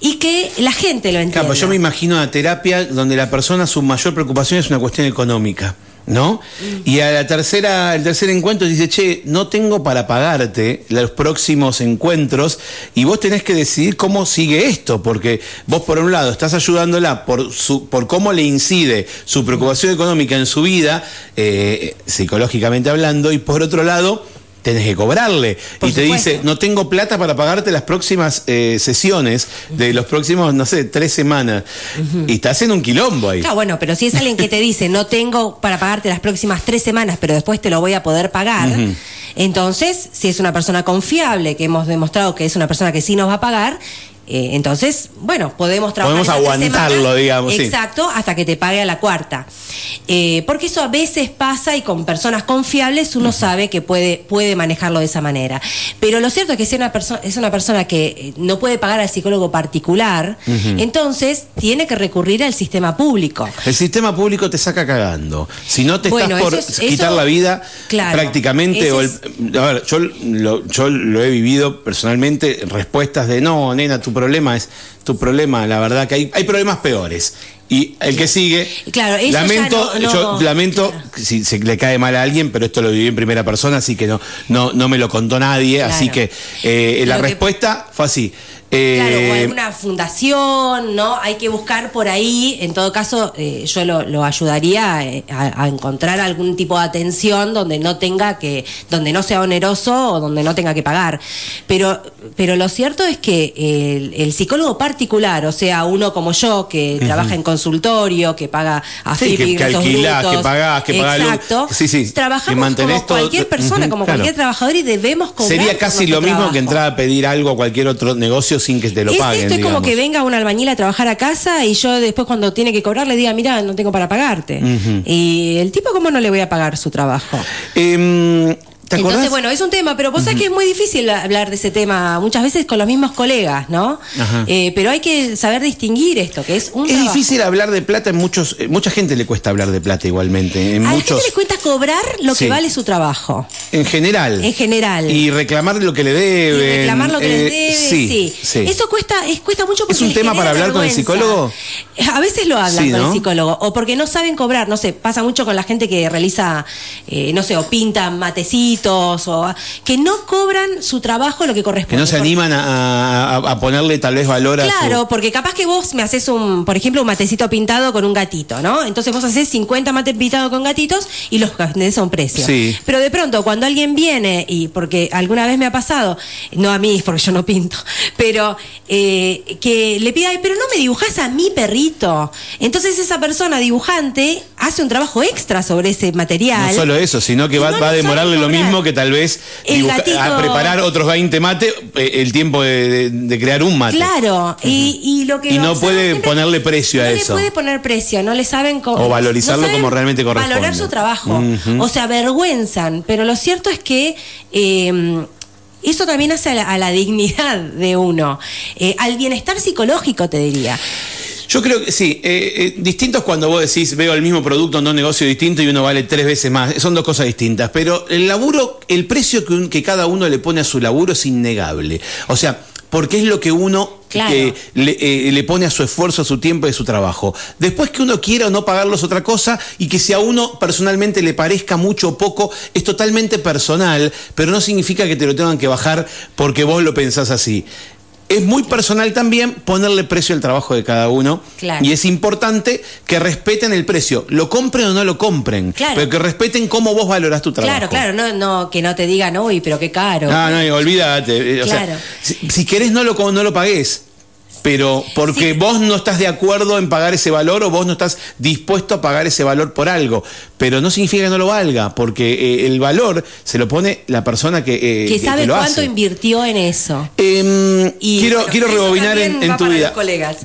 y que la gente lo entienda. Claro, yo me imagino una terapia donde la persona su mayor preocupación es una cuestión económica. ¿No? Y a la tercera, el tercer encuentro dice, che, no tengo para pagarte los próximos encuentros y vos tenés que decidir cómo sigue esto, porque vos por un lado estás ayudándola por, su, por cómo le incide su preocupación económica en su vida, eh, psicológicamente hablando, y por otro lado, tenés que cobrarle. Por y te supuesto. dice, no tengo plata para pagarte las próximas eh, sesiones de los próximos, no sé, tres semanas. Y estás en un quilombo ahí. Claro, bueno, pero si es alguien que te dice, no tengo para pagarte las próximas tres semanas, pero después te lo voy a poder pagar, entonces, si es una persona confiable, que hemos demostrado que es una persona que sí nos va a pagar, eh, entonces, bueno, podemos trabajar. Podemos aguantarlo, semanas, digamos, sí. Exacto, hasta que te pague a la cuarta. Eh, porque eso a veces pasa y con personas confiables uno sabe que puede, puede manejarlo de esa manera. Pero lo cierto es que si una es una persona que eh, no puede pagar al psicólogo particular, entonces tiene que recurrir al sistema público. El sistema público te saca cagando. Si no te Bueno, estás por es- quitar eso- la vida claro, prácticamente. o el- a ver, yo lo, yo lo he vivido personalmente, respuestas de no, nena, tu problema es tu problema. La verdad que hay, hay problemas peores. Y el que sigue, Claro, eso lamento, no- no- yo lamento claro. si se le cae mal a alguien, pero esto lo viví en primera persona, así que no, no, no me lo contó nadie. Así que eh, la que- respuesta fue así. Claro, o Eh, alguna fundación, ¿no? Hay que buscar por ahí, en todo caso, eh, yo lo, lo ayudaría eh, a, a encontrar algún tipo de atención donde no tenga que, donde no sea oneroso o donde no tenga que pagar. Pero, pero lo cierto es que el, el psicólogo particular, o sea, uno como yo que trabaja en consultorio, que paga a Sí, que- que alquilás, que pagás, que pagás exacto, Sí, sí, trabajamos como todo- cualquier persona, como claro. cualquier trabajador y debemos cobrar Sería casi lo mismo que entrar a pedir algo a cualquier otro negocio sin que te lo es paguen. esto es como que venga un albañil a trabajar a casa y yo después cuando tiene que cobrar le diga, mira, no tengo para pagarte. Y el tipo, ¿cómo no le voy a pagar su trabajo? Em, Entonces, bueno, es un tema, pero vos sabés que es muy difícil hablar de ese tema muchas veces con los mismos colegas, ¿no? Eh, pero hay que saber distinguir esto, que es un es trabajo. difícil hablar de plata en muchos. eh, mucha gente le cuesta hablar de plata igualmente. En A la muchos. gente le cuesta cobrar lo Sí. que vale su trabajo. En general. En general. Y reclamar lo que le Y deben. reclamar lo que eh, debe, sí, sí. sí. Eso cuesta, es, cuesta mucho porque un les tema para hablar con el psicólogo? A veces lo hablan con ¿no? el psicólogo, o porque no saben cobrar, no sé, pasa mucho con la gente que realiza, eh, no sé, o pintan matecitos, o que no cobran su trabajo lo que corresponde. Que no se animan a, a- a ponerle tal vez valor a su. Claro, porque capaz que vos me haces un, por ejemplo, un matecito pintado con un gatito, ¿no? Entonces vos haces 50 mates pintados con gatitos y los vendés a un precio. Sí. Pero de pronto, cuando alguien viene, y porque alguna vez me ha pasado, no a mí, porque yo no pinto, pero eh, que le pida, "Ay, pero no me dibujás a mi perrito. Entonces esa persona dibujante hace un trabajo extra sobre ese material. No solo eso, sino que va, no va a demorarle lo cobrar. Mismo que tal vez El dibuja- gatito- a preparar otros 20 mates eh, el tiempo de, de- de crear un mate. Claro, y, y lo que Y no o sea, puede ponerle precio a no eso. le puede poner precio, no le saben cómo. O valorizarlo no saben como realmente corresponde. Valorar su trabajo. O se avergüenzan. Pero lo cierto es que. eh, eso también hace a la, a la dignidad de uno, eh, al bienestar psicológico, te diría. Yo creo que sí. eh, eh, distinto es cuando vos decís, veo el mismo producto en dos negocios distintos y uno vale tres veces más. Son dos cosas distintas. Pero el laburo, el precio que, un- que cada uno le pone a su laburo es innegable. O sea, porque es lo que uno Claro. eh, le, eh, le pone a su esfuerzo, a su tiempo y a su trabajo. Después que uno quiera o no pagarlo es otra cosa y que si a uno personalmente le parezca mucho o poco es totalmente personal, pero no significa que te lo tengan que bajar porque vos lo pensás así. Es muy personal también ponerle precio al trabajo de cada uno Claro. y es importante que respeten el precio, lo compren o no lo compren, Claro. pero que respeten cómo vos valorás tu trabajo. Claro, claro, no, no, que no te digan, uy, pero qué caro. No, no, olvídate. eh, o sea, Claro. si, si querés no lo, no lo pagues. Pero porque Sí. vos no estás de acuerdo en pagar ese valor o vos no estás dispuesto a pagar ese valor por algo. Pero no significa que no lo valga, porque eh, el valor se lo pone la persona que, eh, que sabe lo cuánto hace. invirtió en eso. Em, Y, quiero eso rebobinar en, tu vida.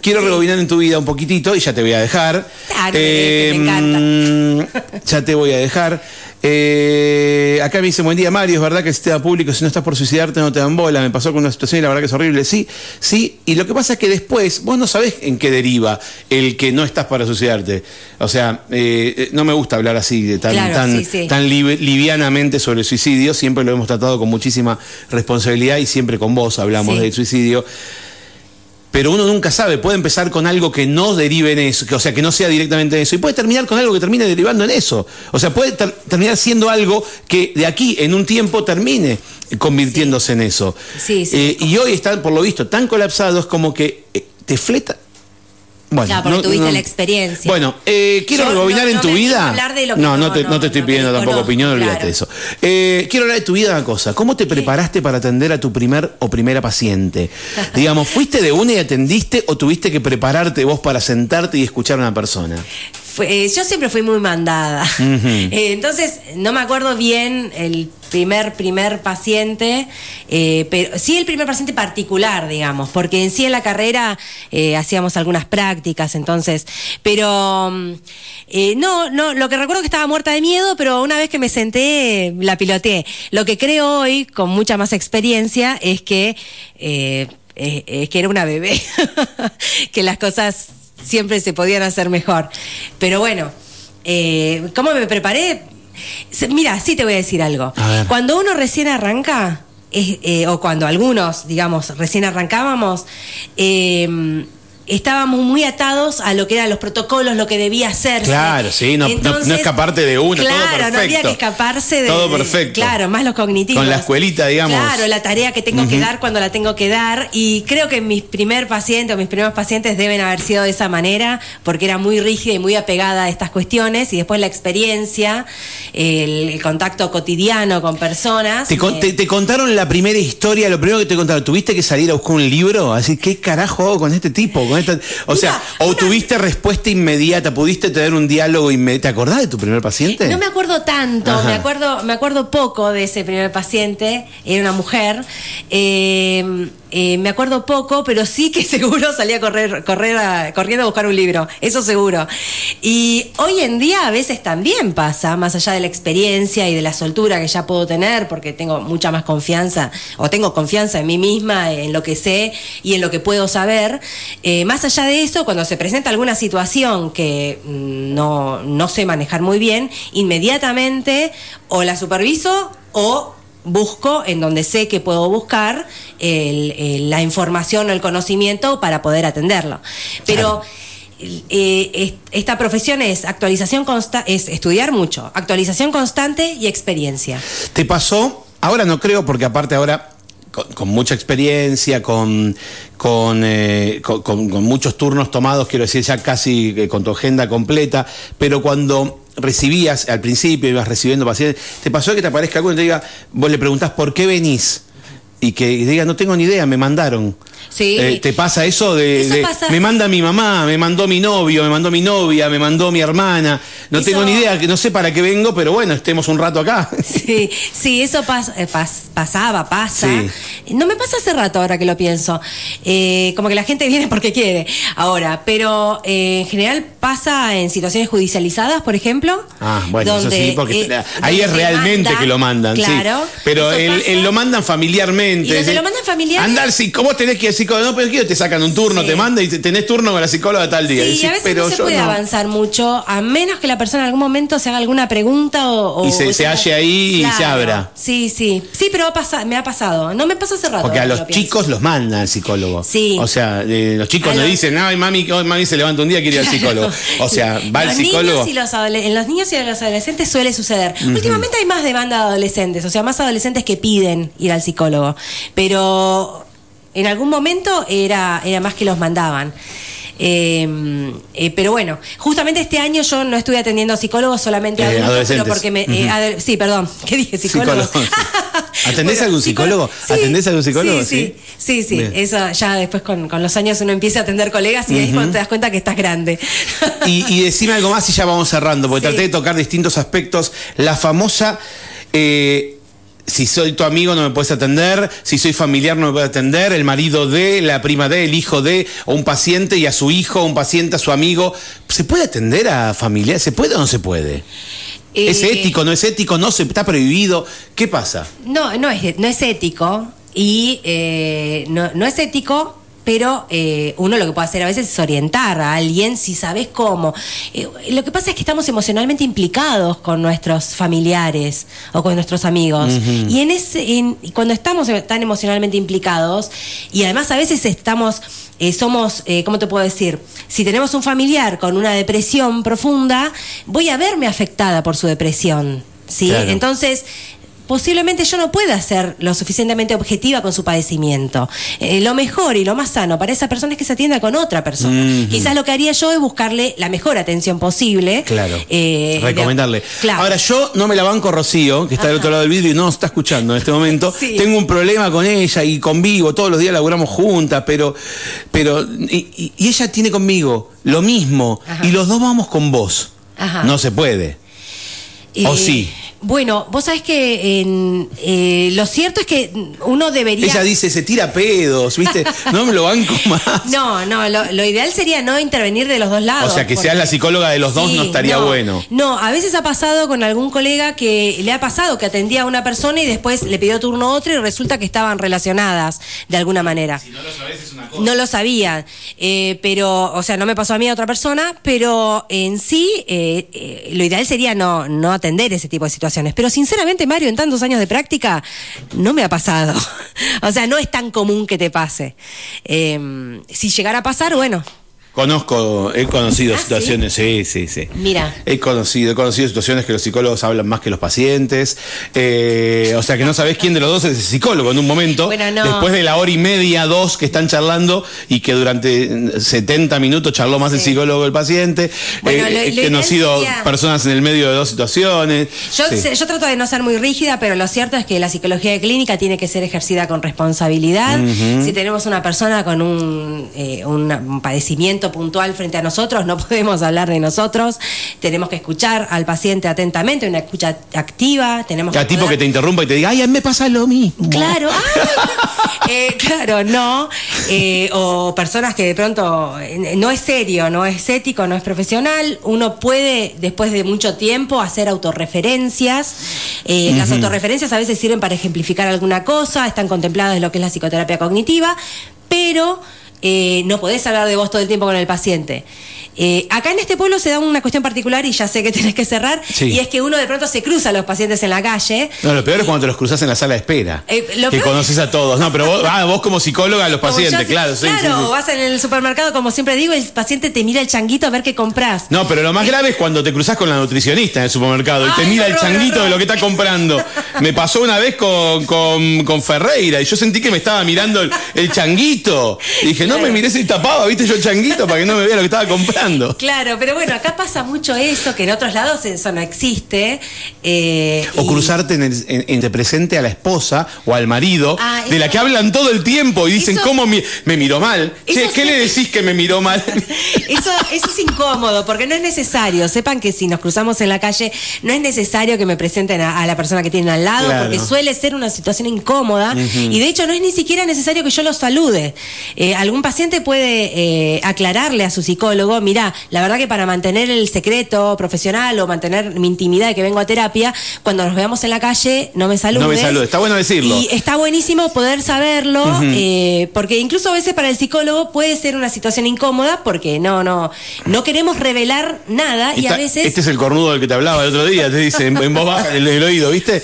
Quiero Sí. rebobinar en tu vida un poquitito y ya te voy a dejar. Que me Em, ya te voy a dejar. Eh, acá me dice, buen día Mario, es verdad que el sistema público, si no estás por suicidarte no te dan bola, me pasó con una situación y la verdad que es horrible. Sí, sí, y lo que pasa es que después vos no sabés en qué deriva el que no estás para suicidarte. O sea, eh, eh, no me gusta hablar así, de tan, Claro, tan, sí, sí. tan liv- livianamente sobre el suicidio, siempre lo hemos tratado con muchísima responsabilidad y siempre con vos hablamos Sí. del suicidio. Pero uno nunca sabe, puede empezar con algo que no derive en eso, que, o sea, que no sea directamente en eso, y puede terminar con algo que termine derivando en eso. O sea, puede ter- terminar siendo algo que de aquí en un tiempo termine convirtiéndose en eso. Sí, sí. Eh, y hoy están, por lo visto, tan colapsados como que eh, te fleta. Bueno, Claro, porque tuviste la experiencia. Bueno, eh, quiero Yo rebobinar no- en tu vida. quiero hablar de lo que no, no, te, te estoy pidiendo tampoco opinión, olvídate claro. de eso. Eh, quiero hablar de tu vida una cosa. ¿Cómo te preparaste para atender a tu primer o primera paciente? Digamos, ¿fuiste de una y atendiste o tuviste que prepararte vos para sentarte y escuchar a una persona? Fue- eh, yo siempre fui muy mandada. Eh, entonces, no me acuerdo bien el primer, primer paciente, eh, pero sí el primer paciente particular, digamos, porque en sí en la carrera eh, hacíamos algunas prácticas, entonces, pero mm, eh, no, no, lo que recuerdo que estaba muerta de miedo, pero una vez que me senté, la piloteé. Lo que creo hoy, con mucha más experiencia, es que, es que era una bebé, que las cosas siempre se podían hacer mejor. Pero bueno, eh, ¿cómo me preparé? Mira, sí te voy a decir algo. A. Cuando uno recién arranca, eh, o cuando algunos, digamos, recién arrancábamos, eh, estábamos muy atados a lo que eran los protocolos, lo que debía hacerse. Claro, sí, no- no- no escaparte de una, todo Claro, no había perfecto. que escaparse de. Todo de- perfecto. claro, más los cognitivos. Con la escuelita, digamos. Claro, la tarea que tengo que dar cuando la tengo que dar. Y creo que mis primer pacientes o mis primeros pacientes deben haber sido de esa manera, porque era muy rígida y muy apegada a estas cuestiones. Y después la experiencia, el, el contacto cotidiano con personas. ¿Te, con- te contaron la primera historia, lo primero que te contaron, ¿tuviste que salir a buscar un libro? Así, ¿qué carajo hago con este tipo? Con esta... O sea, Mira, o una- tuviste respuesta inmediata, pudiste tener un diálogo inmediato. ¿Te acordás de tu primer paciente? No me acuerdo tanto, Ajá. me acuerdo, me acuerdo poco de ese primer paciente, era una mujer. eh, eh, me acuerdo poco, pero sí que seguro salía a correr, correr a- corriendo a buscar un libro, eso seguro. Y hoy en día a veces también pasa, más allá de la experiencia y de la soltura que ya puedo tener, porque tengo mucha más confianza, o tengo confianza en mí misma, en lo que sé y en lo que puedo saber. eh, más allá de eso, cuando se presenta alguna situación que mm, no, no sé manejar muy bien, inmediatamente o la superviso o busco en donde sé que puedo buscar el- el- la información o el conocimiento para poder atenderlo. Pero eh, es- esta profesión es actualización consta es estudiar mucho, actualización constante y experiencia. ¿Te pasó? Ahora no creo, porque aparte ahora, con, con mucha experiencia, con, con, eh, con- con- con muchos turnos tomados, quiero decir, ya casi eh, con tu agenda completa, pero cuando recibías, al principio ibas recibiendo pacientes, ¿te pasó que te aparezca alguno y te diga, vos le preguntás por qué venís? Y que diga, no tengo ni idea, me mandaron. Sí. Eh, ¿Te pasa eso de, Eso de, pasa. me manda mi mamá, me mandó mi novio, me mandó mi novia, me mandó mi hermana? No Eso- tengo ni idea, que no sé para qué vengo, pero bueno, estemos un rato acá. Sí, sí, eso pas- eh, pas- pasaba, pasa. No me pasa hace rato ahora que lo pienso. Eh, como que la gente viene porque quiere ahora, pero eh, en general pasa en situaciones judicializadas, por ejemplo. Ah, bueno, eso sí, porque ahí es realmente manda, que lo mandan, claro, sí. Pero él, lo mandan familiarmente. Y donde lo mandan familiar- Anda al psicólogo, vos tenés que psicólogo, no, pero quiero, te sacan un turno, Sí. te manda y te- tenés turno con la psicóloga tal día. Sí, Y decís, a veces pero no se puede no. avanzar mucho, a menos que la persona en algún momento se haga alguna pregunta o... o- Y se- se halle ahí y se abra. Sí, sí. Sí, pero pasa- me ha pasado. No me pasa hace rato. Porque a los lo chicos los mandan al psicólogo. Sí. O sea, eh, los chicos A no dicen, ay, mami, hoy mami se levanta un día quiere ir al psicólogo. O sea, va al psicólogo. y los en los niños y en los adolescentes suele suceder. Últimamente hay más demanda de adolescentes, o sea, más adolescentes que piden ir al psicólogo. Pero en algún momento era, era más que los mandaban. Eh, eh, pero bueno, justamente este año yo no estuve atendiendo a psicólogos solamente Eh, adultos, adolescentes. pero porque me. eh, sí, perdón, ¿qué dije? Psicólogos. Psicólogos, sí. ¿Atendés a algún psicólogo? Sí, ¿Atendés a algún psicólogo? Sí, sí, sí, sí. Bien. Eso ya después con, con los años uno empieza a atender colegas y ahí es cuando te das cuenta que estás grande. Y, y decime algo más y ya vamos cerrando, porque traté de tocar distintos aspectos. La famosa, eh, si soy tu amigo no me puedes atender, si soy familiar no me puedes atender, el marido de, la prima de, el hijo de, o un paciente y a su hijo, un paciente a su amigo. ¿Se puede atender a familiares? ¿Se puede o no se puede? ¿Es Eh, ético, no es ético, no se está prohibido? ¿Qué pasa? No, no es, no es ético y eh, no, no es ético, pero eh, uno lo que puede hacer a veces es orientar a alguien si sabes cómo. Eh, lo que pasa es que estamos emocionalmente implicados con nuestros familiares o con nuestros amigos. Y en ese, en, cuando estamos tan emocionalmente implicados, y además a veces estamos eh, somos, ¿cómo te puedo decir? Si tenemos un familiar con una depresión profunda, voy a verme afectada por su depresión. ¿sí? Claro. Entonces, posiblemente yo no pueda ser lo suficientemente objetiva con su padecimiento. Eh, lo mejor y lo más sano para esa persona es que se atienda con otra persona. Quizás lo que haría yo es buscarle la mejor atención posible. Claro. Eh, Recomendarle. de- Claro. Ahora, yo no me la banco Rocío, que está del otro lado del vidrio y no nos está escuchando en este momento. Sí. Tengo un problema con ella y convivo, todos los días laburamos juntas, pero. pero y, y- y ella tiene conmigo lo mismo Ajá. y los dos vamos con vos. Ajá. No se puede. ¿O sí? Bueno, vos sabés que en, eh, lo cierto es que uno debería... Ella dice, se tira pedos, ¿viste? No me lo banco más. No, no, lo, lo ideal sería no intervenir de los dos lados. O sea, que porque- seas la psicóloga de los dos Sí, no estaría bueno. No, a veces ha pasado con algún colega que le ha pasado que atendía a una persona y después le pidió turno a otro y resulta que estaban relacionadas de alguna manera. no lo sabes es una cosa. No lo sabía, eh, pero, o sea, no me pasó a mí a otra persona, pero en sí eh, eh, lo ideal sería no, no atender ese tipo de situaciones. Pero sinceramente, Mario, en tantos años de práctica, no me ha pasado. o sea, no es tan común que te pase. Eh, si llegara a pasar, bueno, Conozco, he conocido Ah, situaciones, sí, sí, sí. Mira. He conocido, he conocido situaciones que los psicólogos hablan más que los pacientes. eh, o sea que no sabés quién de los dos es el psicólogo en un momento. Bueno, no. Después de la hora y media, dos que están charlando y que durante 70 minutos charló más el psicólogo que el paciente. Bueno, Eh, lo- he conocido sería- personas en el medio de dos situaciones. Yo, Sí. sé- yo trato de no ser muy rígida, pero lo cierto es que la psicología de clínica tiene que ser ejercida con responsabilidad. Si tenemos una persona con un, eh, un- un padecimiento puntual frente a nosotros, no podemos hablar de nosotros. Tenemos que escuchar al paciente atentamente, una escucha activa. Tenemos Cada tipo poder- que te interrumpa y te diga, ay, a mí me pasa lo mismo. Claro, ¡ay! Eh, claro, no. Eh, o personas que de pronto eh, no es serio, no es ético, no es profesional. Uno puede, después de mucho tiempo, hacer autorreferencias. Eh, Las autorreferencias a veces sirven para ejemplificar alguna cosa, están contempladas en lo que es la psicoterapia cognitiva, pero eh, no podés hablar de vos todo el tiempo con el paciente. Eh, acá en este pueblo se da una cuestión particular y ya sé que tenés que cerrar, Sí. y es que uno de pronto se cruza a los pacientes en la calle. No, lo peor es cuando te los cruzas en la sala de espera. Eh, lo que peor- conoces a todos. No, pero vos, ah, vos como psicóloga a los Como pacientes, yo, claro, sí, Claro, sí. vas en el supermercado, como siempre digo, el paciente te mira el changuito a ver qué compras. No, pero lo más grave es cuando te cruzas con la nutricionista en el supermercado y te mira el changuito de lo que está comprando. Me pasó una vez con, con, con Ferreira y yo sentí que me estaba mirando el, el changuito. Y dije, no me mires el tapado, viste yo el changuito para que no me vea lo que estaba comprando. Claro, pero bueno, acá pasa mucho eso, que en otros lados eso no existe. eh, O y- cruzarte en, el, en- presente a la esposa o al marido, Ah, de la que hablan todo el tiempo y dicen, Eso- ¿cómo me miró mal? Che, ¿qué le decís que me miró mal? Eso, eso es incómodo, porque no es necesario. Sepan que si nos cruzamos en la calle, no es necesario que me presenten a, a la persona que tienen al lado, Claro. porque suele ser una situación incómoda. Y de hecho, no es ni siquiera necesario que yo los salude. Eh, algún paciente puede eh, aclararle a su psicólogo: mira, la verdad que para mantener el secreto profesional o mantener mi intimidad de que vengo a terapia, cuando nos veamos en la calle, no me saludes. No me saludes. Está bueno decirlo. Y está buenísimo poder saberlo, eh, porque incluso a veces para el psicólogo puede ser una situación incómoda, porque no, no, no queremos revelar nada y Está- a veces. Este es el cornudo del que te hablaba el otro día, te dice en, en voz baja, en el oído, ¿viste?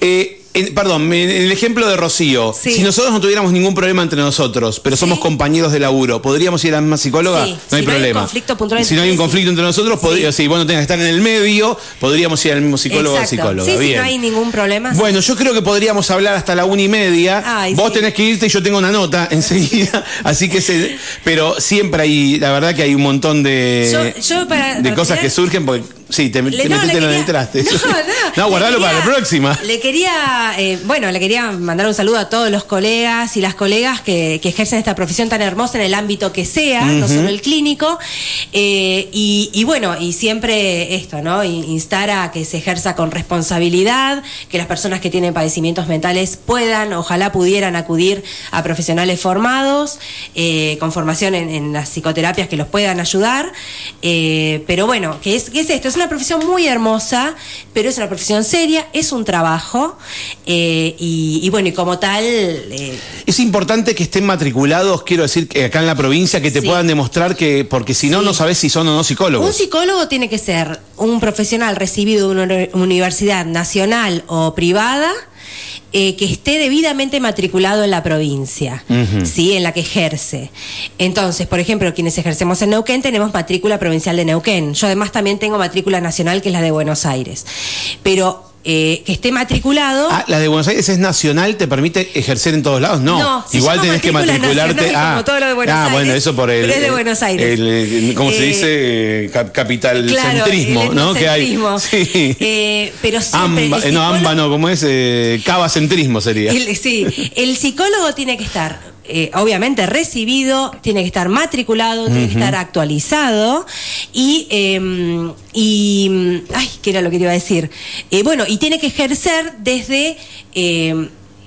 Eh, en- perdón, en el ejemplo de Rocío, Sí. si nosotros no tuviéramos ningún problema entre nosotros, pero somos Sí. compañeros de laburo, ¿podríamos ir a la misma psicóloga? Sí, no hay si no hay problema. conflicto puntual si no hay un conflicto entre nosotros, podría, si vos no tengas que estar en el medio, podríamos ir al mismo psicólogo o psicóloga. Sí, Bien. no hay ningún problema. Bueno, yo creo que podríamos hablar hasta la una y media. Ay, Vos tenés que irte y yo tengo una nota enseguida. Así que se, pero siempre hay, la verdad que hay un montón de, Yo- yo para- de para cosas terminar- que surgen porque sí, te, no, metiste le en el quería- traste. No, no. No, guardalo para la quería- próxima. Le quería, eh, bueno, le quería mandar un saludo a todos los colegas y las colegas que, que ejercen esta profesión tan hermosa en el ámbito que sea, no solo el clínico. Eh, y, y bueno, y siempre esto, ¿no? In- Instar a que se ejerza con responsabilidad, que las personas que tienen padecimientos mentales puedan, ojalá pudieran acudir a profesionales formados, eh, con formación en, en las psicoterapias que los puedan ayudar. Pero bueno, ¿qué es, qué es esto? Es una profesión muy hermosa, pero es una profesión seria, es un trabajo, eh, y, y bueno, y como tal... eh, Es importante que estén matriculados, quiero decir, que acá en la provincia, que te Sí. puedan demostrar que, porque si no, Sí. no sabes si son o no psicólogos. Un psicólogo tiene que ser un profesional recibido de una uni- universidad nacional o privada eh, que esté debidamente matriculado en la provincia. ¿sí? en la que ejerce. Entonces, por ejemplo, quienes ejercemos en Neuquén tenemos matrícula provincial de Neuquén. Yo además también tengo matrícula nacional, que es la de Buenos Aires. Pero eh, que esté matriculado... Ah, la de Buenos Aires es nacional, ¿te permite ejercer en todos lados? No, No, igual tenés que matricularte. ah, como todo lo de Buenos ah, bueno, eso por el. es de Buenos Aires. el, ¿Cómo se Eh, dice? Cap- Capital Claro, centrismo, el ¿no? Que hay. Sí. Eh, pero siempre Amba- no, amba no, ¿cómo es? Eh, cabacentrismo sería. Sí, el psicólogo tiene que estar, eh, obviamente, recibido, tiene que estar matriculado, tiene que estar actualizado y, eh, y, ay, ¿qué era lo que te iba a decir? Eh, bueno, y tiene que ejercer desde...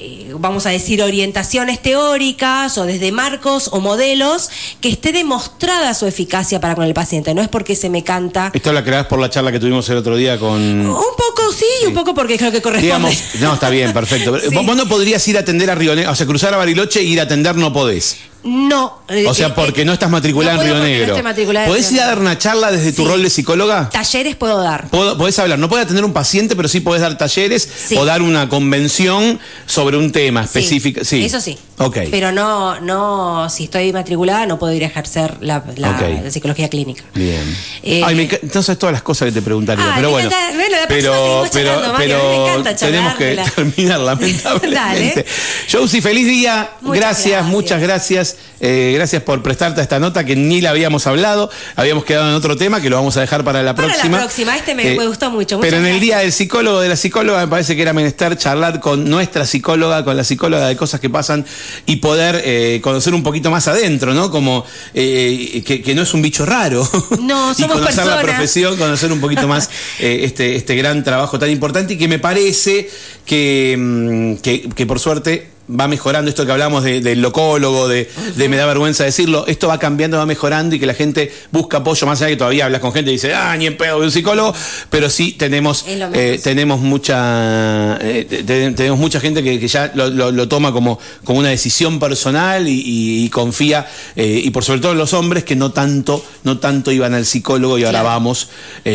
eh, vamos a decir, orientaciones teóricas o desde marcos o modelos que esté demostrada su eficacia para con el paciente. No es porque se me canta. Esto la creás por la charla que tuvimos el otro día con. Un poco sí y un poco porque creo que corresponde. Digamos, no, está bien, perfecto. Sí. Vos no podrías ir a atender a Río Negro, o sea, cruzar a Bariloche e ir a atender no podés. No. eh, O sea, eh, porque no estás matriculada no en Río no Negro. en ¿Podés ir a dar una charla desde tu rol de psicóloga? Talleres puedo dar. Pod- Podés hablar, no podés atender un paciente, pero sí podés dar talleres Sí. o dar una convención sobre un tema Sí, específico. Sí, Eso sí. Ok. Pero no, no, si estoy matriculada no puedo ir a ejercer la, la- Ok. la psicología clínica. Bien. Eh, Ay, me entonces todas las cosas que te preguntaría, Ah, pero me bueno. encanta- bueno, la pero pero, Mario, me pero encanta tenemos que terminar, lamentablemente. Josie, feliz día. Muchas gracias, gracias. muchas gracias. Eh, gracias por prestarte a esta nota que ni la habíamos hablado. Habíamos quedado en otro tema que lo vamos a dejar para la Para la próxima. Eh, próxima, este me- me gustó mucho, Pero en el gracias. día del psicólogo, de la psicóloga, me parece que era menester charlar con nuestra psicóloga, con la psicóloga de cosas que pasan y poder eh, conocer un poquito más adentro, ¿no? Como eh, que, que no es un bicho raro. No, y somos conocer la profesión, conocer un poquito más eh, este, este gran trabajo tan importante y que me parece que, mm, que, que por suerte va mejorando esto que hablamos de- del locólogo, de, de me da vergüenza decirlo, esto va cambiando, va mejorando y que la gente busca apoyo, más allá de que todavía hablas con gente y dice, ah, ni en pedo de un psicólogo, pero sí tenemos, eh, tenemos mucha eh, te- te- tenemos mucha gente que, que ya lo, lo- lo toma como, como una decisión personal y, y- y confía, eh, y por sobre todo los hombres que no tanto, no tanto iban al psicólogo y ahora Claro. vamos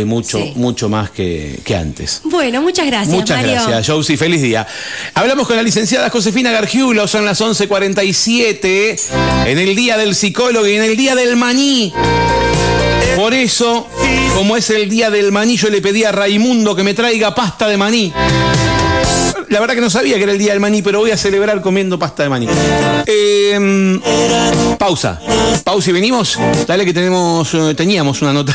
mucho, Sí. mucho más que, que antes. Bueno, muchas gracias, Muchas Mario. gracias, Josie. Feliz día. Hablamos con la licenciada Josefina Gargiulo, son las 11.47, en el día del psicólogo y en el día del maní. Por eso, como es el día del maní, yo le pedí a Raimundo que me traiga pasta de maní. La verdad que no sabía que era el día del maní, pero voy a celebrar comiendo pasta de maní. Eh, pausa. Pausa y venimos. Dale que tenemos, eh, teníamos una nota